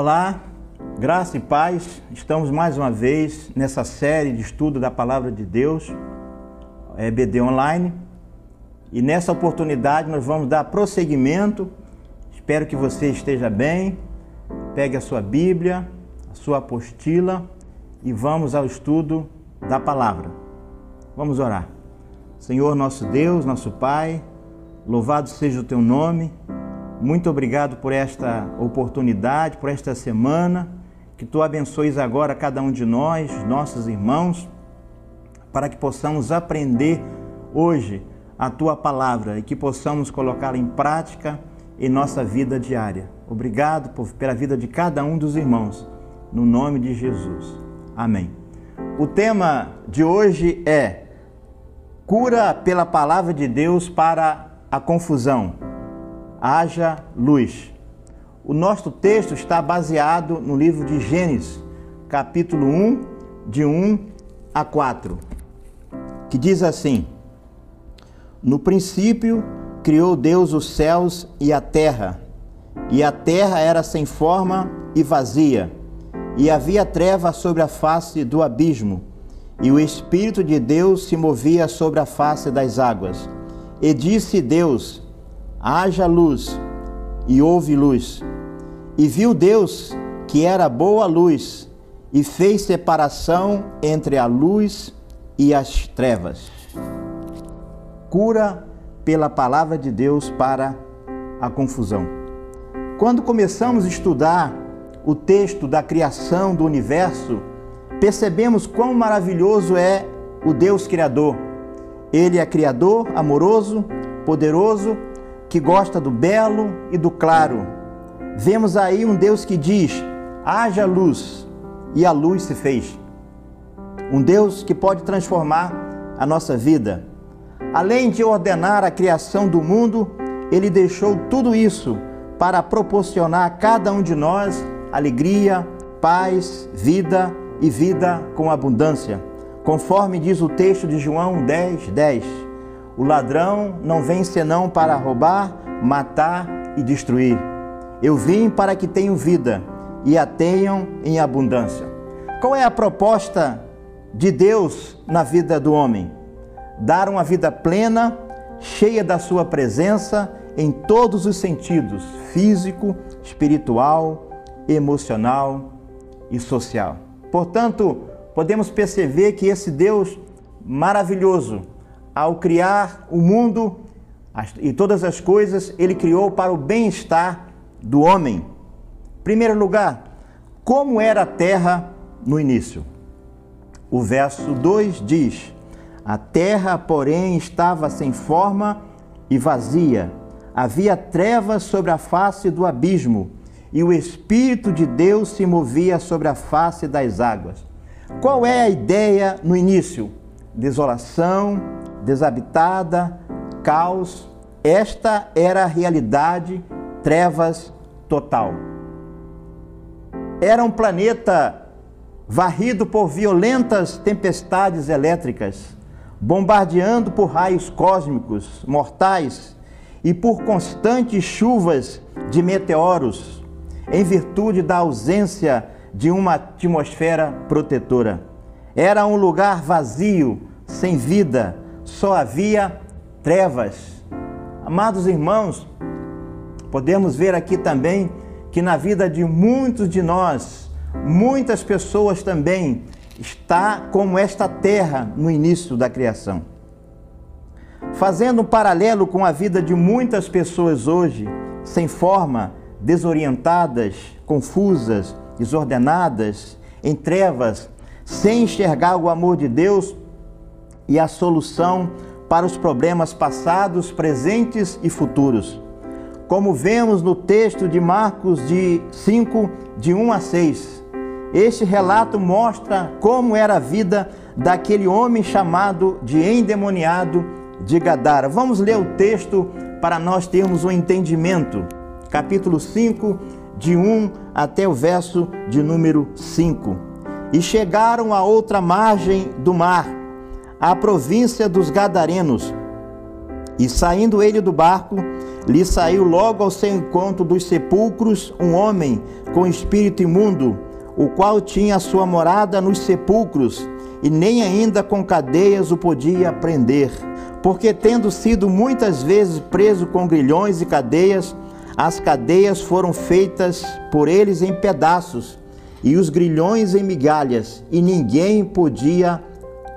Olá, graça e paz. Estamos mais uma vez nessa série de estudo da Palavra de Deus, EBD Online. E nessa oportunidade nós vamos dar prosseguimento. Espero que você esteja bem. Pegue a sua Bíblia, a sua apostila e vamos ao estudo da palavra. Vamos orar. Senhor nosso Deus, nosso Pai, louvado seja o teu nome. Muito obrigado por esta oportunidade, por esta semana. Que tu abençoes agora cada um de nós, nossos irmãos, para que possamos aprender hoje a tua palavra e que possamos colocá-la em prática em nossa vida diária. Obrigado por, pela vida de cada um dos irmãos, no nome de Jesus. Amém. O tema de hoje é cura pela palavra de Deus para a confusão. Haja luz. O nosso texto está baseado no livro de Gênesis, capítulo 1, de 1 a 4, que diz assim: No princípio criou Deus os céus e a terra, e a terra era sem forma e vazia, e havia treva sobre a face do abismo e o Espírito de Deus se movia sobre a face das águas. E disse Deus: haja luz, e houve luz. E viu Deus que era boa luz, e fez separação entre a luz e as trevas. Cura pela palavra de Deus para a confusão. Quando começamos a estudar o texto da criação do universo, percebemos quão maravilhoso é o Deus Criador. Ele é Criador, amoroso, poderoso, que gosta do belo e do claro. Vemos aí um Deus que diz: haja luz, e a luz se fez. Um Deus que pode transformar a nossa vida. Além de ordenar a criação do mundo, ele deixou tudo isso para proporcionar a cada um de nós alegria, paz, vida e vida com abundância. Conforme diz o texto de João 10, 10. O ladrão não vem senão para roubar, matar e destruir. Eu vim para que tenham vida e a tenham em abundância. Qual é a proposta de Deus na vida do homem? Dar uma vida plena, cheia da sua presença em todos os sentidos: físico, espiritual, emocional e social. Portanto, podemos perceber que esse Deus maravilhoso, ao criar o mundo e todas as coisas, ele criou para o bem-estar do homem. Em primeiro lugar, como era a terra no início? O verso 2 diz: A terra, porém, estava sem forma e vazia. Havia trevas sobre a face do abismo e o Espírito de Deus se movia sobre a face das águas. Qual é a ideia no início? Desolação, desabitada, caos. Esta era a realidade, trevas total. Era um planeta varrido por violentas tempestades elétricas, bombardeando por raios cósmicos mortais e por constantes chuvas de meteoros em virtude da ausência de uma atmosfera protetora. Era um lugar vazio, sem vida, só havia trevas. Amados irmãos, podemos ver aqui também que na vida de muitos de nós, muitas pessoas também está como esta terra no início da criação. Fazendo um paralelo com a vida de muitas pessoas hoje, sem forma, desorientadas, confusas, desordenadas, em trevas, sem enxergar o amor de Deus e a solução para os problemas passados, presentes e futuros. Como vemos no texto de Marcos de 5, de 1 a 6. Este relato mostra como era a vida daquele homem chamado de endemoniado de Gadara. Vamos ler o texto para nós termos um entendimento capítulo 5, de 1 até o verso de número 5. E chegaram à outra margem do mar, à província dos Gadarenos. E saindo ele do barco, lhe saiu logo ao seu encontro dos sepulcros um homem com espírito imundo, o qual tinha sua morada nos sepulcros, e nem ainda com cadeias o podia prender, porque tendo sido muitas vezes preso com grilhões e cadeias, as cadeias foram feitas por eles em pedaços, e os grilhões em migalhas, e ninguém podia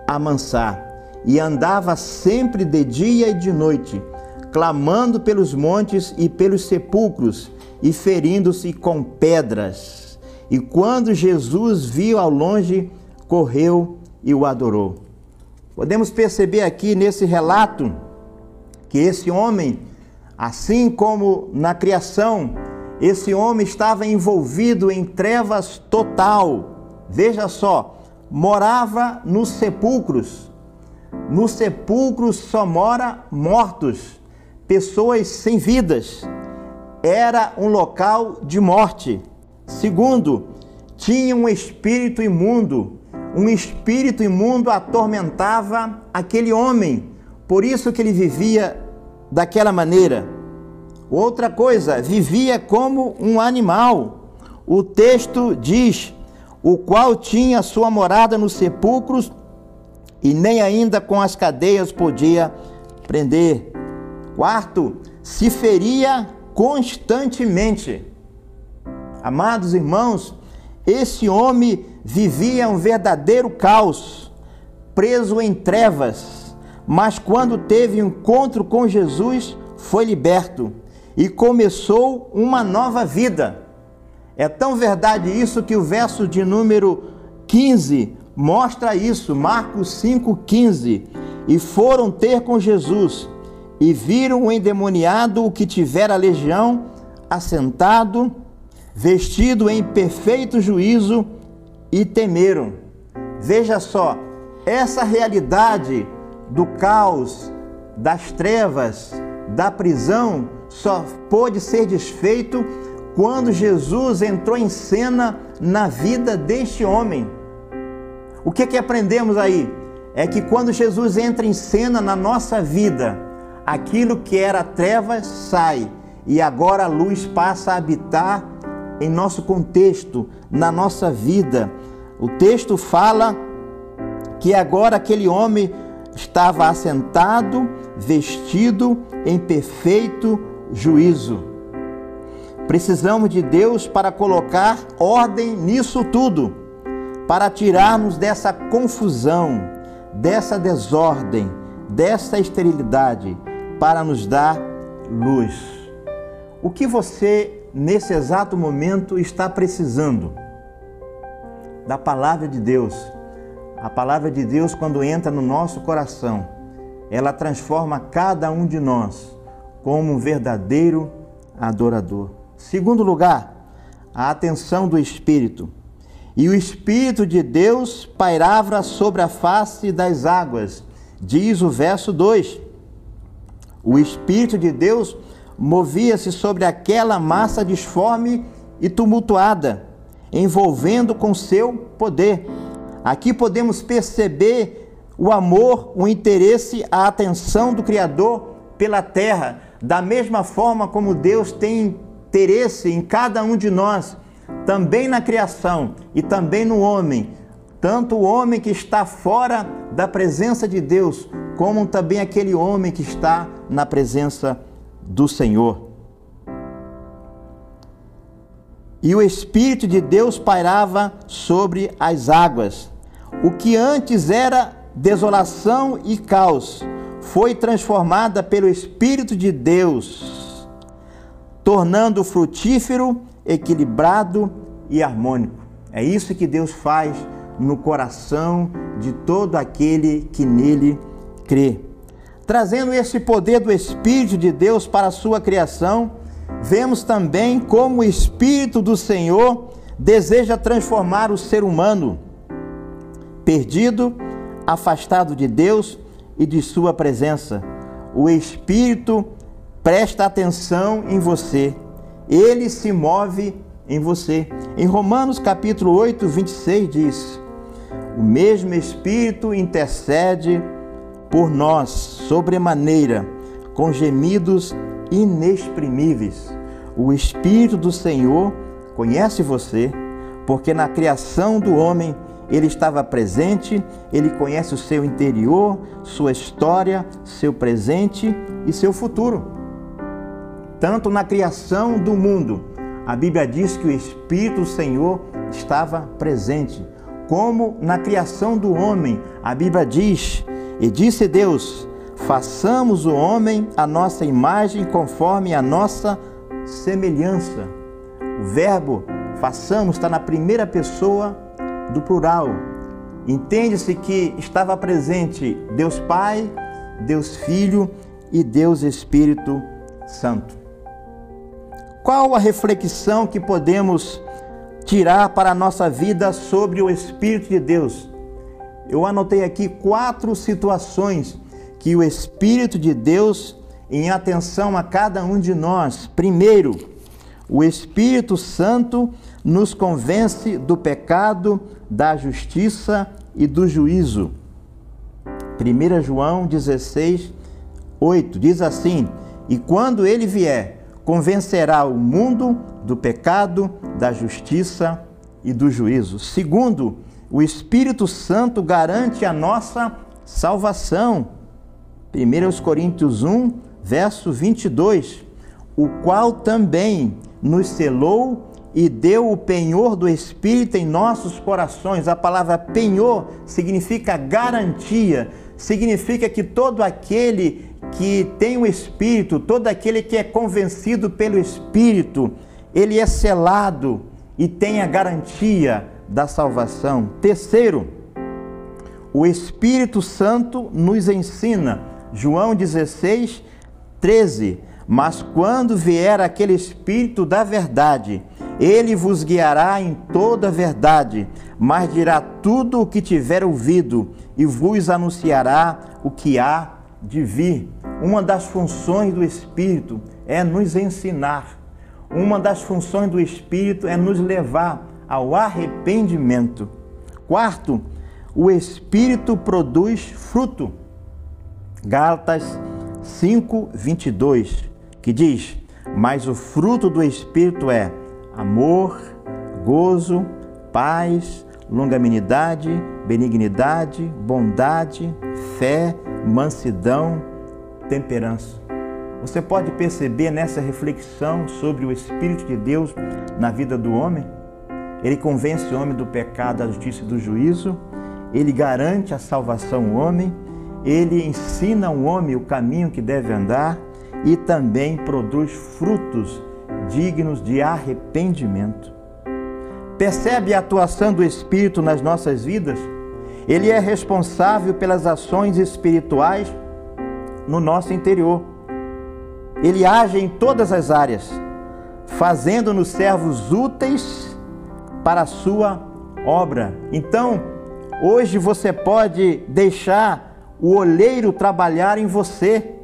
amansar. E andava sempre de dia e de noite, clamando pelos montes e pelos sepulcros, e ferindo-se com pedras. E quando Jesus viu ao longe, correu e o adorou. Podemos perceber aqui nesse relato que esse homem, assim como na criação, esse homem estava envolvido em trevas total. Veja só, morava nos sepulcros. Nos sepulcros só mora mortos, pessoas sem vidas. Era um local de morte. Segundo, tinha um espírito imundo. Um espírito imundo atormentava aquele homem. Por isso que ele vivia daquela maneira. Outra coisa, vivia como um animal. O texto diz: o qual tinha sua morada nos sepulcros e nem ainda com as cadeias podia prender. Quarto, se feria constantemente. Amados irmãos, esse homem vivia um verdadeiro caos, preso em trevas, mas quando teve encontro com Jesus, foi liberto e começou uma nova vida. É tão verdade isso que o verso de número 15 mostra isso, Marcos 5,15. E foram ter com Jesus e viram o endemoniado, o que tivera legião, assentado, vestido em perfeito juízo, e temeram. Veja só, essa realidade do caos, das trevas, da prisão, só pôde ser desfeito quando Jesus entrou em cena na vida deste homem. O que, que aprendemos aí? É que quando Jesus entra em cena na nossa vida, aquilo que era trevas sai e agora a luz passa a habitar em nosso contexto, na nossa vida. O texto fala que agora aquele homem estava assentado, vestido em perfeito juízo. Precisamos de Deus para colocar ordem nisso tudo, para tirarmos dessa confusão, dessa desordem, dessa esterilidade, para nos dar luz. O que você, nesse exato momento, está precisando? Da palavra de Deus. A palavra de Deus, quando entra no nosso coração, ela transforma cada um de nós como um verdadeiro adorador. Segundo lugar, a atenção do Espírito. E o Espírito de Deus pairava sobre a face das águas, diz o verso 2. O Espírito de Deus movia-se sobre aquela massa disforme e tumultuada, envolvendo com seu poder. Aqui podemos perceber o amor, o interesse, a atenção do Criador pela terra, da mesma forma como Deus tem interesse em cada um de nós, também na criação e também no homem, tanto o homem que está fora da presença de Deus, como também aquele homem que está na presença do Senhor. E o Espírito de Deus pairava sobre as águas. O que antes era desolação e caos foi transformada pelo Espírito de Deus tornando frutífero, equilibrado e harmônico. É isso que Deus faz no coração de todo aquele que nele crê. Trazendo esse poder do Espírito de Deus para a sua criação, vemos também como o Espírito do Senhor deseja transformar o ser humano perdido, afastado de Deus e de sua presença. O Espírito presta atenção em você. Ele se move em você. Em Romanos capítulo 8, 26 diz: O mesmo Espírito intercede por nós sobremaneira, com gemidos inexprimíveis. O Espírito do Senhor conhece você, porque na criação do homem ele estava presente, ele conhece o seu interior, sua história, seu presente e seu futuro. Tanto na criação do mundo, a Bíblia diz que o Espírito do Senhor estava presente, como na criação do homem, a Bíblia diz: E disse Deus: Façamos o homem a nossa imagem conforme a nossa semelhança. O verbo façamos está na primeira pessoa do plural. Entende-se que estava presente Deus Pai, Deus Filho e Deus Espírito Santo. Qual a reflexão que podemos tirar para a nossa vida sobre o Espírito de Deus? Eu anotei aqui quatro situações que o Espírito de Deus, em atenção a cada um de nós, primeiro, o Espírito Santo nos convence do pecado, da justiça e do juízo. 1 João 16, 8 diz assim: E quando ele vier, convencerá o mundo do pecado, da justiça e do juízo. Segundo, o Espírito Santo garante a nossa salvação. 1 Coríntios 1, verso 22, o qual também nos selou e deu o penhor do Espírito em nossos corações. A palavra penhor significa garantia, significa que todo aquele que tem o Espírito, todo aquele que é convencido pelo Espírito, ele é selado e tem a garantia da salvação. Terceiro, o Espírito Santo nos ensina, João 16, 13. Mas quando vier aquele Espírito da verdade, ele vos guiará em toda a verdade, mas dirá tudo o que tiver ouvido e vos anunciará o que há de vir. Uma das funções do Espírito é nos ensinar. Uma das funções do Espírito é nos levar ao arrependimento. Quarto, o Espírito produz fruto. Gálatas 5, 22, que diz: Mas o fruto do Espírito é amor, gozo, paz, longanimidade, benignidade, bondade, fé, mansidão, temperança. Você pode perceber nessa reflexão sobre o Espírito de Deus na vida do homem? Ele convence o homem do pecado, da justiça e do juízo, ele garante a salvação ao homem, ele ensina ao homem o caminho que deve andar e também produz frutos dignos de arrependimento. Percebe a atuação do Espírito nas nossas vidas? Ele é responsável pelas ações espirituais no nosso interior. Ele age em todas as áreas, fazendo-nos servos úteis para a sua obra. Então, hoje você pode deixar o olheiro trabalhar em você.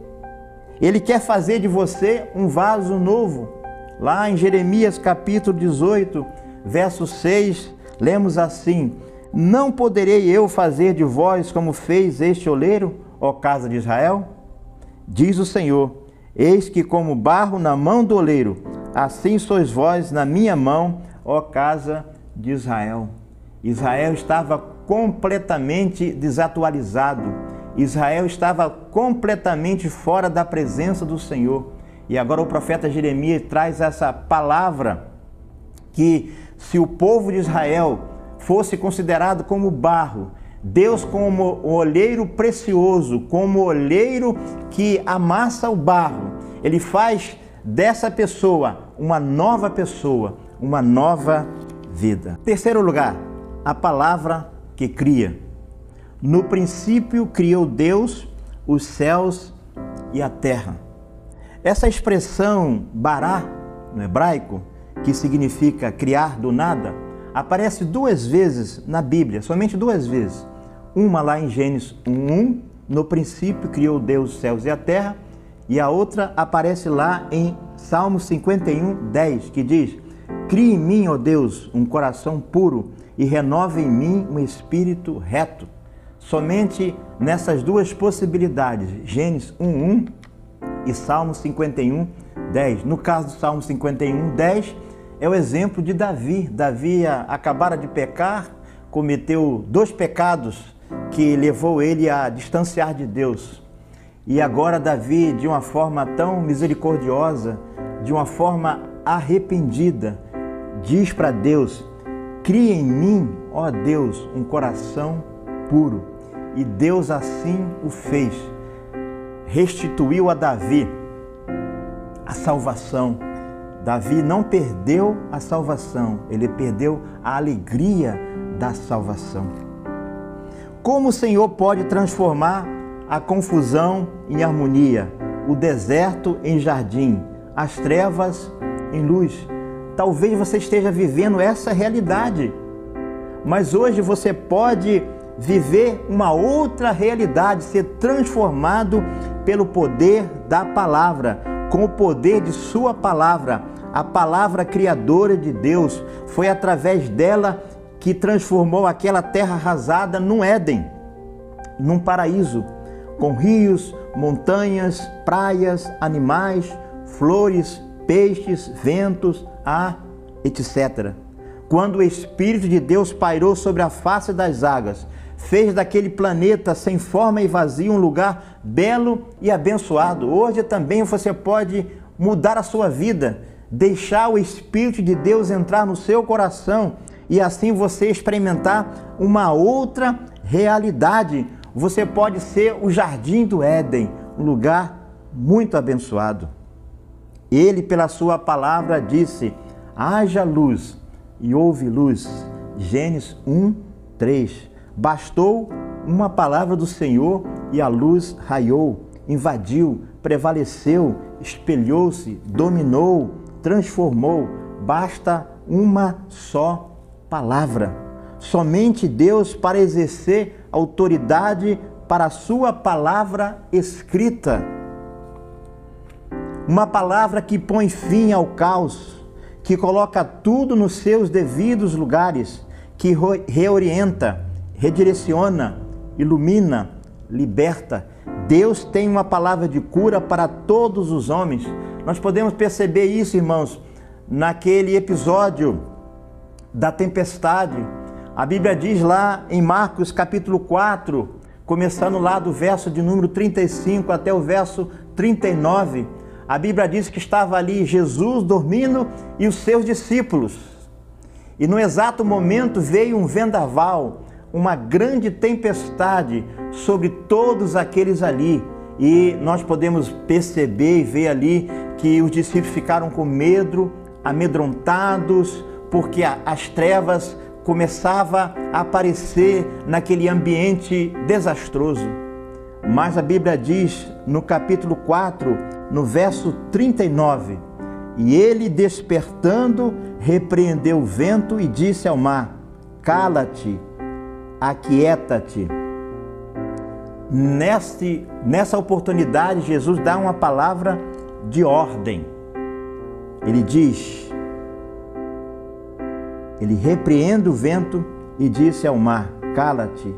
Ele quer fazer de você um vaso novo Lá em Jeremias capítulo 18, verso 6, lemos assim: Não poderei eu fazer de vós como fez este oleiro, ó casa de Israel? Diz o Senhor: Eis que, como barro na mão do oleiro, assim sois vós na minha mão, ó casa de Israel. Israel estava completamente desatualizado. Israel estava completamente fora da presença do Senhor. E agora o profeta Jeremias traz essa palavra que se o povo de Israel fosse considerado como barro, Deus como o olheiro precioso, como o olheiro que amassa o barro, ele faz dessa pessoa uma nova pessoa, uma nova vida. Terceiro lugar, a palavra que cria. No princípio criou Deus os céus e a terra. Essa expressão bará, no hebraico, que significa criar do nada, aparece duas vezes na Bíblia, somente duas vezes. Uma lá em Gênesis 1:1, no princípio criou Deus os céus e a terra, e a outra aparece lá em Salmo 51:10, que diz: Crie em mim, ó Deus, um coração puro e renove em mim um espírito reto. Somente nessas duas possibilidades, Gênesis 1:1 e Salmo 51, 10. No caso do Salmo 51, 10, é o exemplo de Davi. Davi acabara de pecar, cometeu dois pecados que levou ele a distanciar de Deus. E agora Davi, de uma forma tão misericordiosa, de uma forma arrependida, diz para Deus: Cria em mim, ó Deus, um coração puro. E Deus assim o fez. Restituiu a Davi a salvação. Davi não perdeu a salvação, ele perdeu a alegria da salvação. Como o Senhor pode transformar a confusão em harmonia, o deserto em jardim, as trevas em luz? Talvez você esteja vivendo essa realidade, mas hoje você pode viver uma outra realidade, ser transformado pelo poder da palavra, com o poder de Sua palavra. A palavra criadora de Deus foi através dela que transformou aquela terra arrasada num Éden, num paraíso, com rios, montanhas, praias, animais, flores, peixes, ventos, ar, etc. Quando o Espírito de Deus pairou sobre a face das águas, fez daquele planeta sem forma e vazio um lugar belo e abençoado. Hoje também você pode mudar a sua vida, deixar o Espírito de Deus entrar no seu coração e assim você experimentar uma outra realidade. Você pode ser o jardim do Éden, um lugar muito abençoado. Ele, pela sua palavra, disse: haja luz e houve luz. Gênesis 1, 3. Bastou uma palavra do Senhor e a luz raiou, invadiu, prevaleceu, espelhou-se, dominou, transformou. Basta uma só palavra. Somente Deus para exercer autoridade para a sua palavra escrita uma palavra que põe fim ao caos, que coloca tudo nos seus devidos lugares, que reorienta, redireciona, ilumina, liberta. Deus tem uma palavra de cura para todos os homens. Nós podemos perceber isso, irmãos, naquele episódio da tempestade. A Bíblia diz lá em Marcos capítulo 4, começando lá do verso de número 35 até o verso 39, a Bíblia diz que estava ali Jesus dormindo e os seus discípulos. E no exato momento veio um vendaval, uma grande tempestade sobre todos aqueles ali. E nós podemos perceber e ver ali que os discípulos ficaram com medo, amedrontados, porque as trevas começavam a aparecer naquele ambiente desastroso. Mas a Bíblia diz no capítulo 4, no verso 39. E ele, despertando, repreendeu o vento e disse ao mar: Cala-te, aquieta-te. Nessa oportunidade, Jesus dá uma palavra de ordem. Ele diz: Ele repreende o vento e disse ao mar: Cala-te,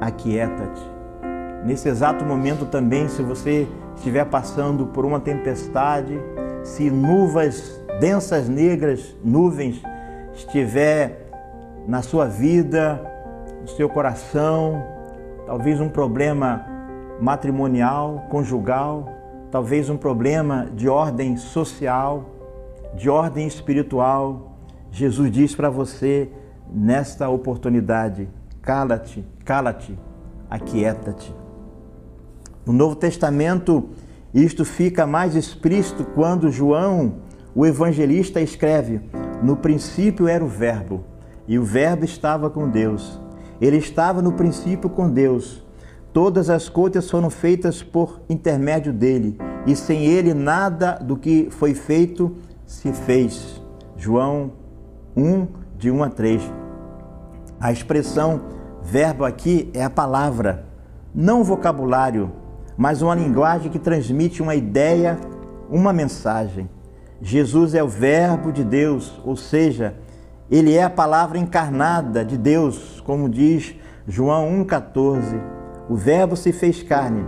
aquieta-te. Nesse exato momento também, se você estiver passando por uma tempestade, se nuvens densas negras, nuvens estiver na sua vida, no seu coração, talvez um problema matrimonial, conjugal, talvez um problema de ordem social, de ordem espiritual, Jesus diz para você nesta oportunidade: cala-te, cala-te, aquieta-te. No Novo Testamento, isto fica mais explícito quando João, o evangelista, escreve: No princípio era o Verbo, e o Verbo estava com Deus. Ele estava no princípio com Deus. Todas as coisas foram feitas por intermédio dele, e sem ele nada do que foi feito se fez. João 1, de 1 a 3. A expressão verbo aqui é a palavra, não vocabulário mas uma linguagem que transmite uma ideia, uma mensagem. Jesus é o Verbo de Deus, ou seja, ele é a palavra encarnada de Deus, como diz João 1,14. O Verbo se fez carne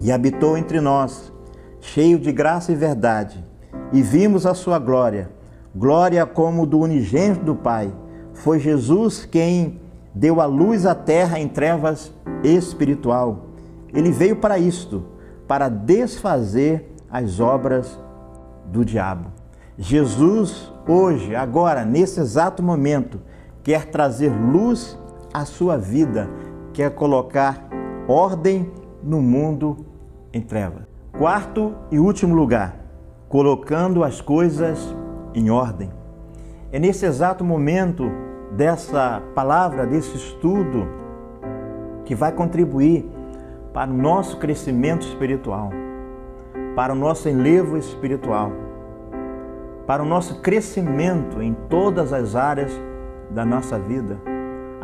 e habitou entre nós, cheio de graça e verdade, e vimos a sua glória, glória como do unigênito do Pai. Foi Jesus quem deu a luz à terra em trevas espiritual. Ele veio para isto, para desfazer as obras do diabo. Jesus, hoje, agora, nesse exato momento, quer trazer luz à sua vida, quer colocar ordem no mundo em trevas. Quarto e último lugar, colocando as coisas em ordem. É nesse exato momento dessa palavra, desse estudo, que vai contribuir para o nosso crescimento espiritual, para o nosso enlevo espiritual, para o nosso crescimento em todas as áreas da nossa vida.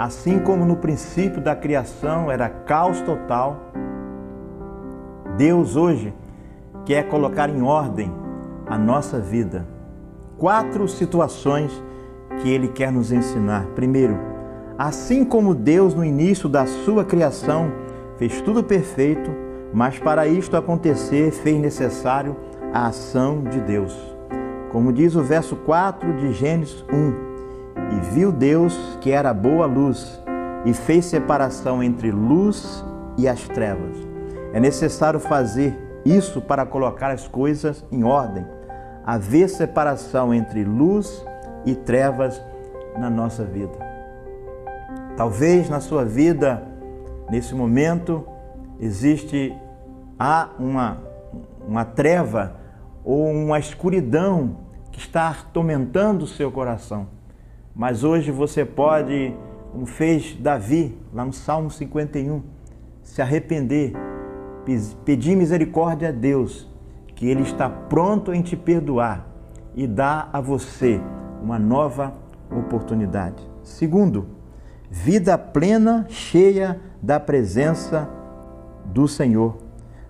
Assim como no princípio da criação era caos total, Deus hoje quer colocar em ordem a nossa vida. Quatro situações que Ele quer nos ensinar. Primeiro, assim como Deus no início da sua criação fez tudo perfeito, mas para isto acontecer fez necessário a ação de Deus. Como diz o verso 4 de Gênesis 1, e viu Deus que era boa luz e fez separação entre luz e as trevas. É necessário fazer isso para colocar as coisas em ordem, haver separação entre luz e trevas na nossa vida. Talvez na sua vida, nesse momento, existe há uma, uma treva ou uma escuridão que está atormentando o seu coração. Mas hoje você pode, como fez Davi lá no Salmo 51, se arrepender, pedir misericórdia a Deus, que Ele está pronto em te perdoar e dar a você uma nova oportunidade. Segundo, vida plena, cheia da presença do Senhor.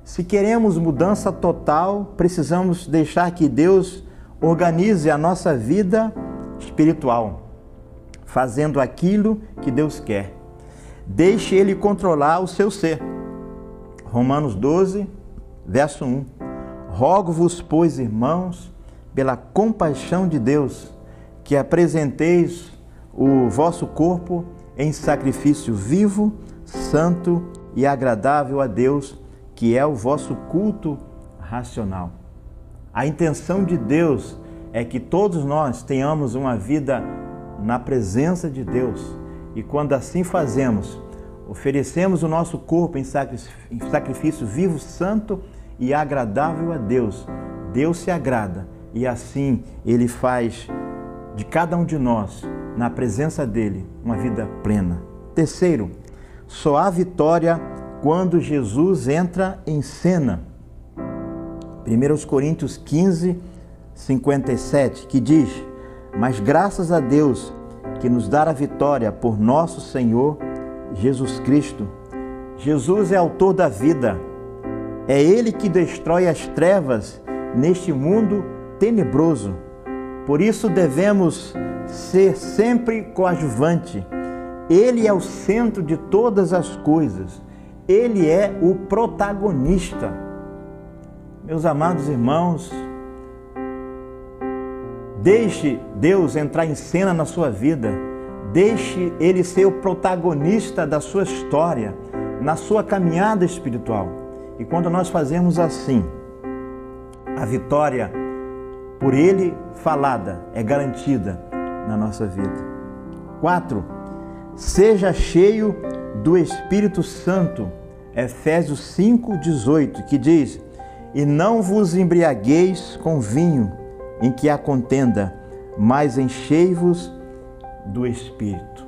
Se queremos mudança total, precisamos deixar que Deus organize a nossa vida espiritual fazendo aquilo que Deus quer. Deixe Ele controlar o seu ser. Romanos 12, verso 1. Rogo-vos, pois, irmãos, pela compaixão de Deus, que apresenteis o vosso corpo em sacrifício vivo, santo e agradável a Deus, que é o vosso culto racional. A intenção de Deus é que todos nós tenhamos uma vida na presença de Deus. E quando assim fazemos, oferecemos o nosso corpo em sacrifício vivo, santo e agradável a Deus. Deus se agrada e assim ele faz de cada um de nós, na presença dele, uma vida plena. Terceiro, só há vitória quando Jesus entra em cena. 1 Coríntios 15, 57, que diz: mas graças a Deus que nos dá a vitória por nosso Senhor Jesus Cristo. Jesus é autor da vida. É Ele que destrói as trevas neste mundo tenebroso. Por isso devemos ser sempre coadjuvante. Ele é o centro de todas as coisas. Ele é o protagonista. Meus amados irmãos, Deixe Deus entrar em cena na sua vida. Deixe Ele ser o protagonista da sua história, na sua caminhada espiritual. E quando nós fazemos assim, a vitória por Ele falada é garantida na nossa vida. 4. Seja cheio do Espírito Santo. Efésios 5:18, que diz: "E não vos embriagueis com vinho, em que há contenda, mas enchei-vos do Espírito.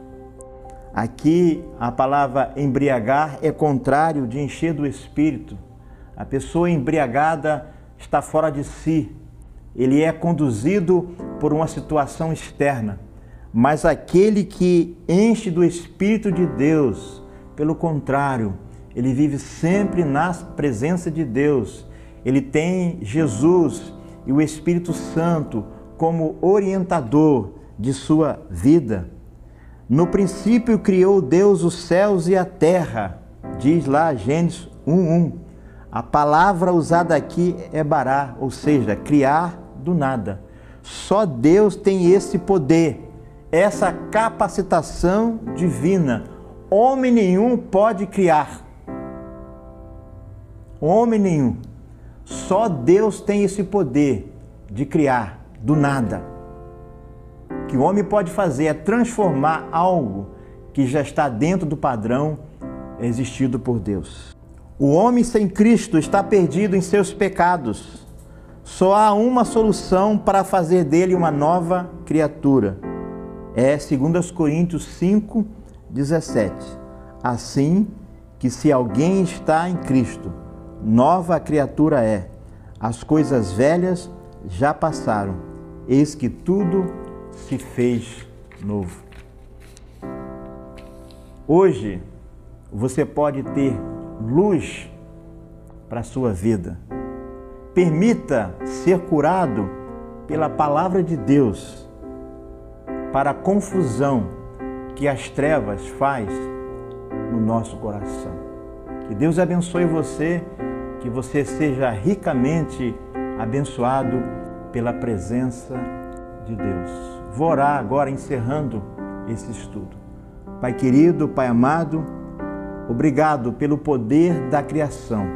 Aqui a palavra embriagar é contrário de encher do Espírito. A pessoa embriagada está fora de si, ele é conduzido por uma situação externa. Mas aquele que enche do Espírito de Deus, pelo contrário, ele vive sempre na presença de Deus. Ele tem Jesus e o Espírito Santo como orientador de sua vida. No princípio criou Deus os céus e a terra, diz lá Gênesis 1:1. A palavra usada aqui é bará, ou seja, criar do nada. Só Deus tem esse poder, essa capacitação divina. Homem nenhum pode criar. Homem nenhum. Só Deus tem esse poder de criar do nada. O que o homem pode fazer é transformar algo que já está dentro do padrão existido por Deus. O homem sem Cristo está perdido em seus pecados. Só há uma solução para fazer dele uma nova criatura. É 2 Coríntios 5, 17. Assim que se alguém está em Cristo, nova criatura é. As coisas velhas já passaram, eis que tudo se fez novo. Hoje você pode ter luz para a sua vida. Permita ser curado pela palavra de Deus para a confusão que as trevas faz no nosso coração. Que Deus abençoe você, que você seja ricamente abençoado pela presença de Deus. Vou orar agora encerrando esse estudo. Pai querido, Pai amado, obrigado pelo poder da criação.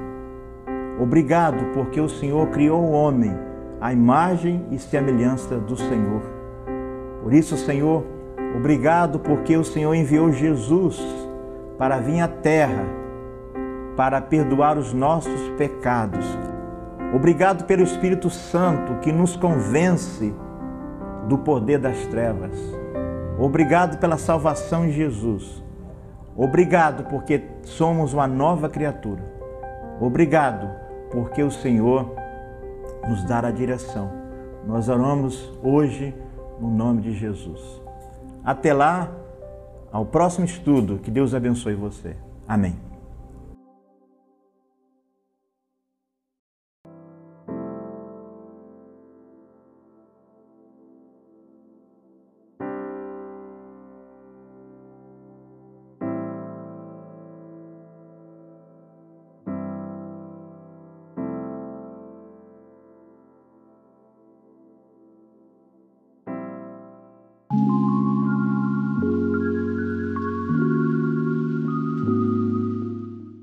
Obrigado porque o Senhor criou o homem à imagem e semelhança do Senhor. Por isso, Senhor, obrigado porque o Senhor enviou Jesus para vir à terra para perdoar os nossos pecados. Obrigado pelo Espírito Santo que nos convence do poder das trevas. Obrigado pela salvação em Jesus. Obrigado porque somos uma nova criatura. Obrigado porque o Senhor nos dá a direção. Nós oramos hoje no nome de Jesus. Até lá, ao próximo estudo, que Deus abençoe você. Amém.